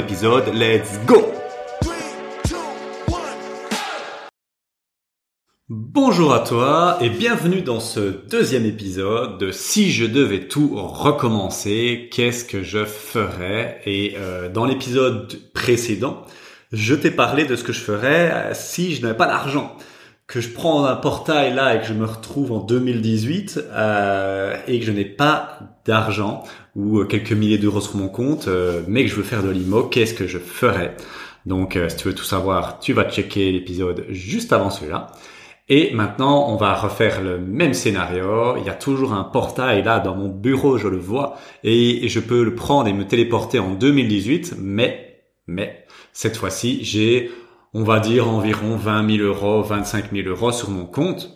Let's go! Bonjour à toi et bienvenue dans ce deuxième épisode de Si je devais tout recommencer, qu'est-ce que je ferais? Et euh, dans l'épisode précédent, je t'ai parlé de ce que je ferais si je n'avais pas d'argent. Que je prends un portail là et que je me retrouve en 2018 euh, et que je n'ai pas d'argent ou quelques milliers d'euros sur mon compte, mais que je veux faire de l'IMO, qu'est-ce que je ferais? Donc si tu veux tout savoir, tu vas checker l'épisode juste avant celui-là. Et maintenant, on va refaire le même scénario. Il y a toujours un portail là dans mon bureau, je le vois, et je peux le prendre et me téléporter en 2018. Mais, mais, cette fois-ci, j'ai, on va dire, environ 20 000 euros, 25 000 euros sur mon compte,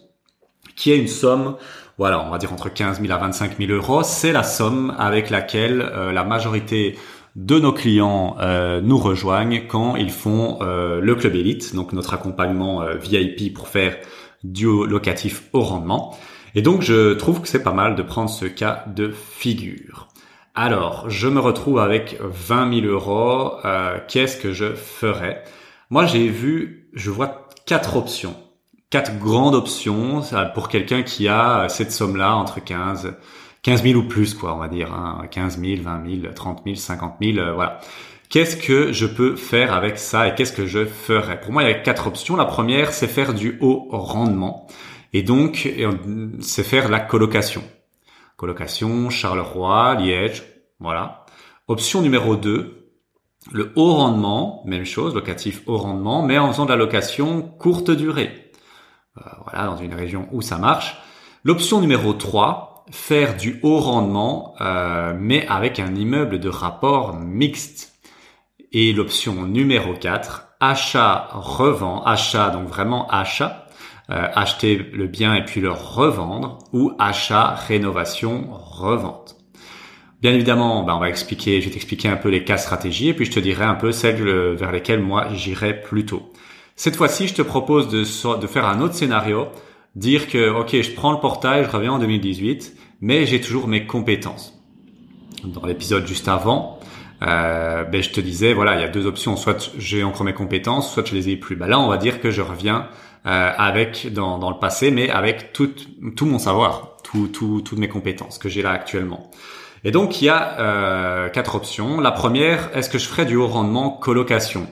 qui est une somme, voilà, on va dire entre 15 000 à 25 000 euros. C'est la somme avec laquelle euh, la majorité de nos clients euh, nous rejoignent quand ils font euh, le club élite, donc notre accompagnement VIP pour faire du locatif au rendement. Et donc je trouve que c'est pas mal de prendre ce cas de figure. Alors, je me retrouve avec 20 000 euros. Qu'est-ce que je ferais? Moi, j'ai vu, je vois quatre options, quatre grandes options pour quelqu'un qui a cette somme-là entre 15, 15 000 ou plus, quoi, on va dire, hein, 15 000, 20 000, 30 000, 50 000, voilà. Qu'est-ce que je peux faire avec ça et qu'est-ce que je ferais? Pour moi, il y a quatre options. La première, c'est faire du haut rendement. Et donc, c'est faire la colocation. Colocation, Charleroi, Liège, voilà. Option numéro 2, le haut rendement, même chose, locatif haut rendement, mais en faisant de la location courte durée. Euh, voilà, dans une région où ça marche. L'option numéro 3, faire du haut rendement, euh, mais avec un immeuble de rapport mixte. Et l'option numéro 4, achat, revend, achat, donc vraiment achat, euh, acheter le bien et puis le revendre, ou achat, rénovation, revente. Bien évidemment, ben on va expliquer, je vais t'expliquer un peu les cas stratégies et puis je te dirai un peu celles vers lesquelles moi j'irai plus tôt. Cette fois-ci, je te propose de, faire un autre scénario, dire que ok, je prends le portail, je reviens en 2018, mais j'ai toujours mes compétences. Dans l'épisode juste avant, euh, ben je te disais, voilà, il y a deux options. Soit j'ai encore mes compétences, soit je les ai plus. Ben là, on va dire que je reviens euh, avec dans, le passé, mais avec tout, mon savoir, tout, toutes mes compétences que j'ai là actuellement. Et donc, il y a euh, quatre options. La première, est-ce que je ferai du haut rendement colocation?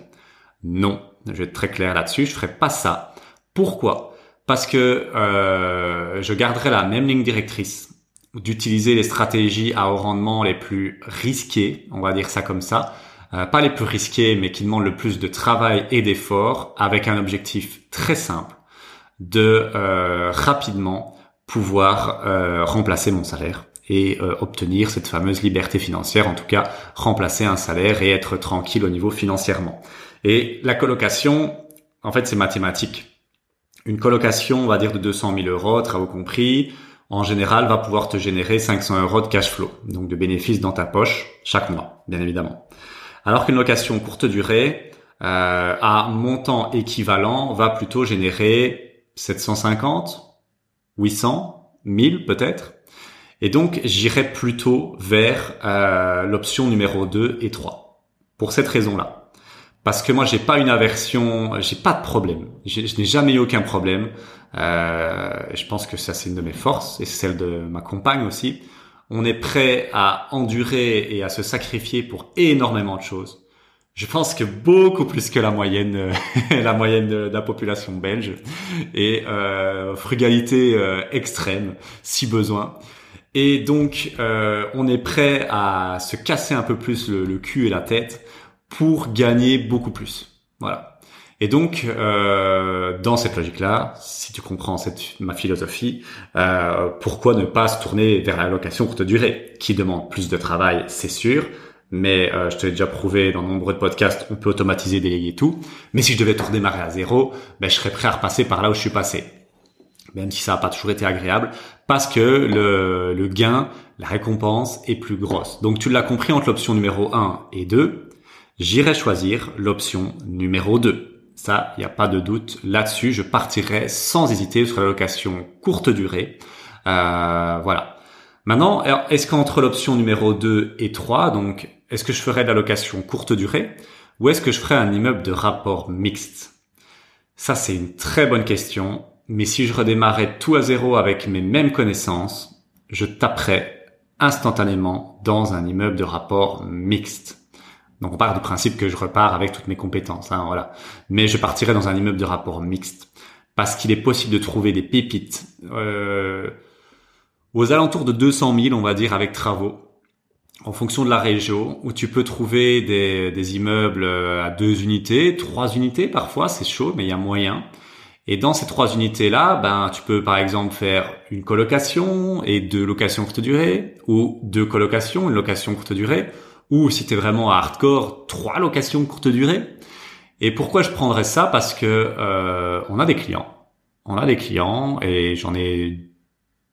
Non, je vais être très clair là-dessus. Je ferai pas ça. Pourquoi? Parce que euh, je garderai la même ligne directrice d'utiliser les stratégies à haut rendement les plus risquées, on va dire ça comme ça, euh, pas les plus risquées, mais qui demandent le plus de travail et d'effort, avec un objectif très simple de rapidement pouvoir remplacer mon salaire et obtenir cette fameuse liberté financière, en tout cas remplacer un salaire et être tranquille au niveau financièrement. Et la colocation, en fait, c'est mathématique. Une colocation, on va dire de 200 000 euros, travaux compris, en général, va pouvoir te générer 500 euros de cash flow, donc de bénéfices dans ta poche chaque mois, bien évidemment. Alors qu'une location courte durée, euh, à montant équivalent, va plutôt générer 750, 800, 1000 peut-être. Et donc, j'irai plutôt vers euh, l'option numéro 2 et 3. Pour cette raison-là parce que moi j'ai pas une aversion, j'ai pas de problème. Je n'ai jamais eu aucun problème. Euh, je pense que ça c'est une de mes forces et celle de ma compagne aussi. On est prêt à endurer et à se sacrifier pour énormément de choses. Je pense que beaucoup plus que la moyenne, la moyenne de, la population belge et euh, frugalité euh, extrême si besoin. Et donc euh, on est prêt à se casser un peu plus le, cul et la tête pour gagner beaucoup plus. Voilà. Et donc, euh, dans cette logique-là, si tu comprends ma philosophie, euh, pourquoi ne pas se tourner vers la location courte durée, qui demande plus de travail, c'est sûr, mais euh, je te l'ai déjà prouvé dans de nombreux podcasts, on peut automatiser, déléguer tout. Mais si je devais tout redémarrer à zéro, ben, je serais prêt à repasser par là où je suis passé. Même si ça n'a pas toujours été agréable, parce que le, gain, la récompense est plus grosse. Donc tu l'as compris entre l'option numéro 1 et 2, j'irai choisir l'option numéro 2. Ça, il n'y a pas de doute là-dessus. Je partirai sans hésiter sur la location courte durée. Euh, voilà. Maintenant, est-ce qu'entre l'option numéro 2 et 3, donc est-ce que je ferais de la location courte durée ou est-ce que je ferais un immeuble de rapport mixte? Ça, c'est une très bonne question. Mais si je redémarrais tout à zéro avec mes mêmes connaissances, je taperais instantanément dans un immeuble de rapport mixte. Donc on part du principe que je repars avec toutes mes compétences, hein, voilà. Mais je partirais dans un immeuble de rapport mixte parce qu'il est possible de trouver des pépites. Euh, aux alentours de 200 000, on va dire, avec travaux, en fonction de la région, où tu peux trouver des, des immeubles euh, à deux unités, trois unités parfois, c'est chaud, mais il y a moyen. Et dans ces trois unités-là, ben, tu peux par exemple faire une colocation et deux locations courte durée, ou deux colocations, une location courte durée, ou si tu es vraiment hardcore, trois locations courte durée. Et pourquoi je prendrais ça? Parce que euh, on a des clients. On a des clients et j'en ai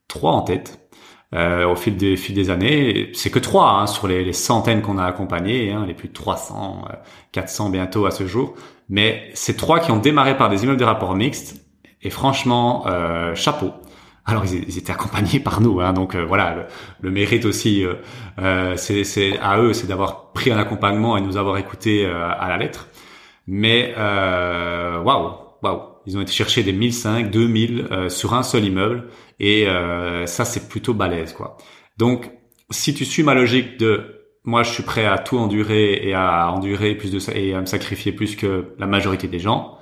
trois en tête. Euh, au fil des, fil des années, c'est que trois hein, sur les, les centaines qu'on a accompagnés, hein, les plus de 300, 400 euh, bientôt à ce jour. Mais c'est trois qui ont démarré par des immeubles de rapport mixte. Et franchement, euh, chapeau. Alors ils, étaient accompagnés par nous, hein, donc euh, voilà, le, mérite aussi, euh, c'est à eux, c'est d'avoir pris un accompagnement et nous avoir écoutés à la lettre. Mais waouh, waouh, ils ont été chercher des 1005, 2000 euh, sur un seul immeuble et euh, ça c'est plutôt balèze quoi. Donc si tu suis ma logique de moi je suis prêt à tout endurer et à endurer plus de ça et à me sacrifier plus que la majorité des gens,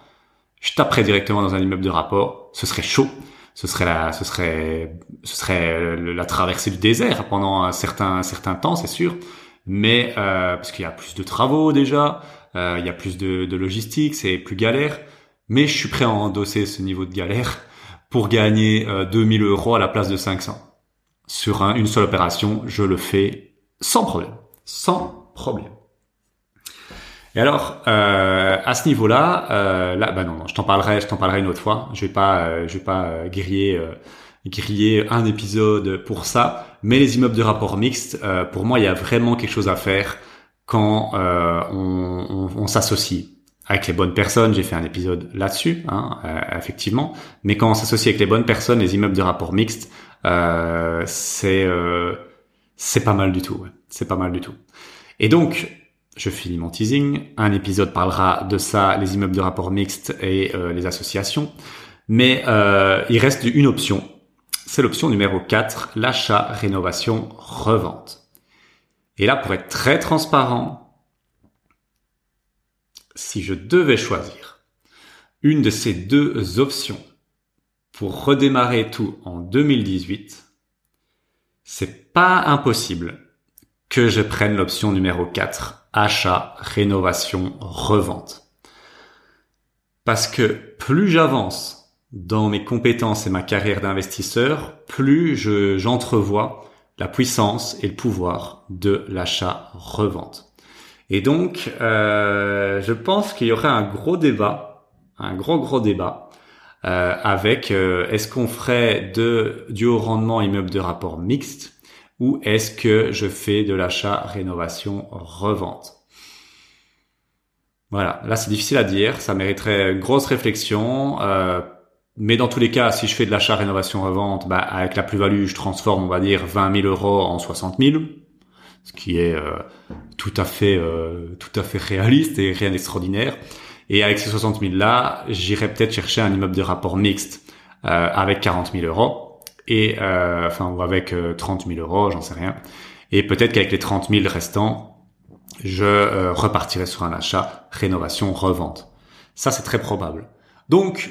je taperais directement dans un immeuble de rapport, ce serait chaud, ce serait la ce serait ce serait la traversée du désert pendant un certain un certain temps, c'est sûr, mais euh, parce qu'il y a plus de travaux déjà, euh, il y a plus de, de logistique, c'est plus galère mais je suis prêt à endosser ce niveau de galère pour gagner 2000 euh, euros à la place de 500. Sur une seule opération, je le fais sans problème. Sans problème. Et alors, euh, à ce niveau-là, euh, là, bah non, je t'en parlerai, je t'en parlerai une autre fois. Je vais pas, euh, je vais pas euh, griller, griller un épisode pour ça. Mais les immeubles de rapport mixte, pour moi, il y a vraiment quelque chose à faire quand on s'associe avec les bonnes personnes, j'ai fait un épisode là-dessus, hein, euh, effectivement. Mais quand on s'associe avec les bonnes personnes, les immeubles de rapport mixte, euh, c'est euh, c'est pas mal du tout. C'est pas mal du tout. Et donc, je finis mon teasing. Un épisode parlera de ça, les immeubles de rapport mixte et euh, les associations. Mais il reste une option. C'est l'option numéro 4, l'achat, rénovation, revente. Et là, pour être très transparent, si je devais choisir une de ces deux options pour redémarrer tout en 2018, c'est pas impossible que je prenne l'option numéro 4, achat, rénovation, revente. Parce que plus j'avance dans mes compétences et ma carrière d'investisseur, plus j'entrevois la puissance et le pouvoir de l'achat-revente. Et donc, euh, je pense qu'il y aurait un gros débat, un gros gros débat, euh, avec euh, est-ce qu'on ferait de du haut rendement immeuble de rapport mixte ou est-ce que je fais de l'achat rénovation revente? Voilà, là c'est difficile à dire, ça mériterait grosse réflexion. Euh, mais dans tous les cas, si je fais de l'achat rénovation revente, bah, avec la plus-value, je transforme, on va dire, 20 000 euros en 60 000 ce qui est euh, tout à fait euh, tout à fait réaliste et rien d'extraordinaire. Et avec ces 60 000 là, j'irai peut-être chercher un immeuble de rapport mixte euh, avec 40 000 euros et enfin ou avec 30 000 euros, j'en sais rien. Et peut-être qu'avec les 30 000 restants, je repartirai sur un achat rénovation revente. Ça c'est très probable. Donc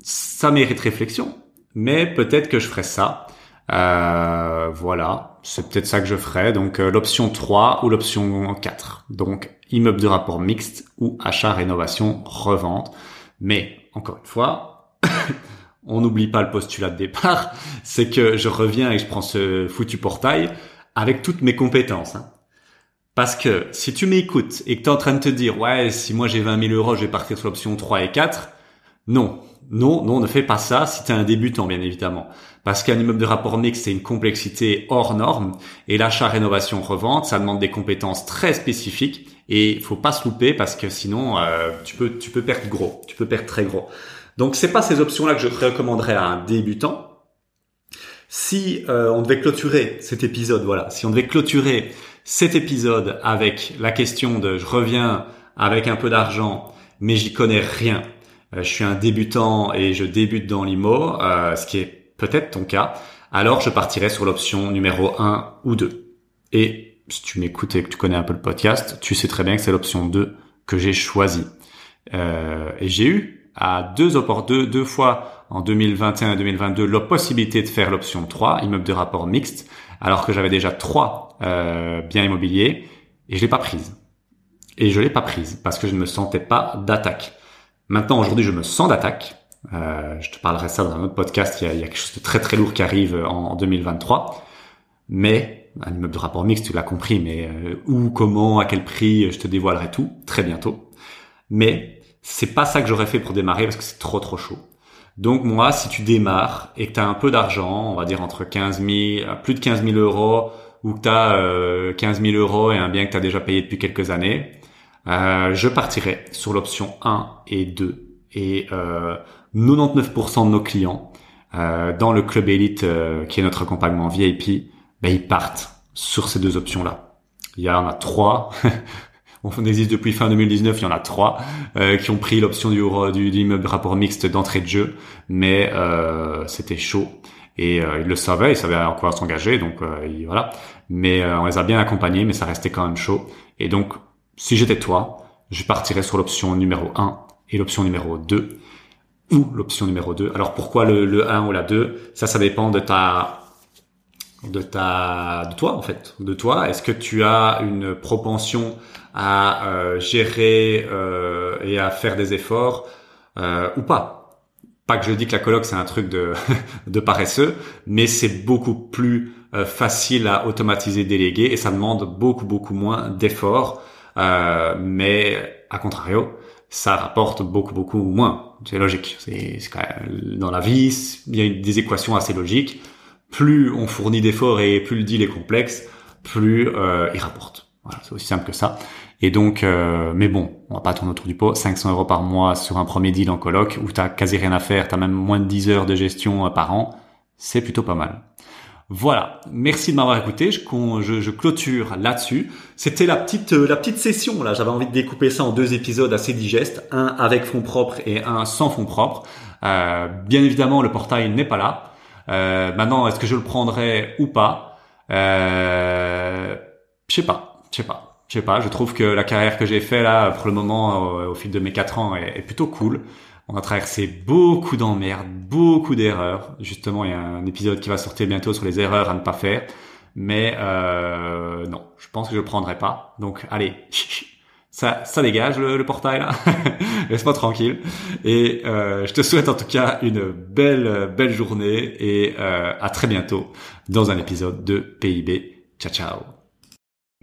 ça mérite réflexion, mais peut-être que je ferai ça euh, voilà, c'est peut-être ça que je ferai. Donc euh, l'option 3 ou l'option 4. Donc immeuble de rapport mixte ou achat, rénovation, revente. Mais encore une fois, on n'oublie pas le postulat de départ, c'est que je reviens et je prends ce foutu portail avec toutes mes compétences. Hein. Parce que si tu m'écoutes et que tu es en train de te dire, ouais, si moi j'ai 20 000 euros, je vais partir sur l'option 3 et 4, non, non, non, ne fais pas ça si tu es un débutant, bien évidemment. Parce qu'un immeuble de rapport mixte, c'est une complexité hors norme. Et l'achat, rénovation, revente, ça demande des compétences très spécifiques. Et il faut pas se louper parce que sinon, euh, tu peux, tu peux perdre gros. Tu peux perdre très gros. Donc, c'est pas ces options-là que je recommanderais à un débutant. Si euh, on devait clôturer cet épisode, voilà, si on devait clôturer cet épisode avec la question de je reviens avec un peu d'argent, mais j'y connais rien. Euh, je suis un débutant et je débute dans l'IMO, euh, ce qui est peut-être ton cas. Alors je partirai sur l'option numéro 1 ou 2. Et si tu m'écoutes et que tu connais un peu le podcast, tu sais très bien que c'est l'option 2 que j'ai choisie. Euh, et j'ai eu à deux, deux, deux fois en 2021 et 2022 la possibilité de faire l'option 3, immeuble de rapport mixte, alors que j'avais déjà trois euh, biens immobiliers et je l'ai pas prise. Et je l'ai pas prise parce que je ne me sentais pas d'attaque. Maintenant, aujourd'hui, je me sens d'attaque. Euh, je te parlerai ça dans un autre podcast. Il y, a, il y, a, quelque chose de très très lourd qui arrive en, en 2023. Mais un immeuble de rapport mixte, tu l'as compris. Mais euh, où, comment, à quel prix, je te dévoilerai tout très bientôt. Mais c'est pas ça que j'aurais fait pour démarrer parce que c'est trop trop chaud. Donc moi, si tu démarres et que tu as un peu d'argent, on va dire entre 15 000, plus de 15 000 euros, ou que tu as euh, 15 000 euros et un bien que tu as déjà payé depuis quelques années, euh, je partirai sur l'option 1 et 2. Et euh, 99% de nos clients euh, dans le club élite euh, qui est notre accompagnement VIP, ben, ils partent sur ces deux options-là. Il y en a trois on existe depuis fin 2019, il y en a trois euh, qui ont pris l'option du, du, immeuble rapport mixte d'entrée de jeu, mais c'était chaud et euh, ils le savaient, ils savaient en quoi s'engager, donc euh, voilà. Mais euh, on les a bien accompagnés, mais ça restait quand même chaud. Et donc, si j'étais toi, je partirais sur l'option numéro 1 et l'option numéro 2 ou l'option numéro 2. Alors pourquoi le, le 1 ou la 2 Ça, ça dépend de ta de ta de toi en fait de toi. Est-ce que tu as une propension à euh, gérer euh, et à faire des efforts euh, ou pas? Pas que je dis que la coloc c'est un truc de de paresseux mais c'est beaucoup plus euh, facile à automatiser déléguer et ça demande beaucoup beaucoup moins d'efforts euh, mais à contrario ça rapporte beaucoup beaucoup moins c'est logique c'est dans la vie il y a des équations assez logiques plus on fournit d'efforts et plus le deal est complexe, plus euh, il rapporte. Voilà, c'est aussi simple que ça. Et donc, euh, mais bon, on va pas tourner autour du pot. 500 euros par mois sur un premier deal en coloc où t'as quasi rien à faire, t'as même moins de 10 heures de gestion euh, par an, c'est plutôt pas mal. Voilà, merci de m'avoir écouté. Je, clôture là-dessus. C'était la petite euh, la petite session là. J'avais envie de découper ça en deux épisodes assez digestes, un avec fonds propres et un sans fonds propres. Euh, bien évidemment, le portail n'est pas là. Euh, maintenant, est-ce que je le prendrais ou pas? Euh, Je sais pas, je sais pas, je sais pas. Je trouve que la carrière que j'ai fait là, pour le moment, au, fil de mes quatre ans, est, plutôt cool. On a traversé beaucoup d'emmerdes, beaucoup d'erreurs. Justement, il y a un épisode qui va sortir bientôt sur les erreurs à ne pas faire. Mais euh, non, je pense que je le prendrai pas. Donc, allez, ça, ça dégage le, le portail là. Laisse-moi tranquille. Et euh, je te souhaite en tout cas une belle, belle journée et euh, à très bientôt dans un épisode de PIB. Ciao, ciao.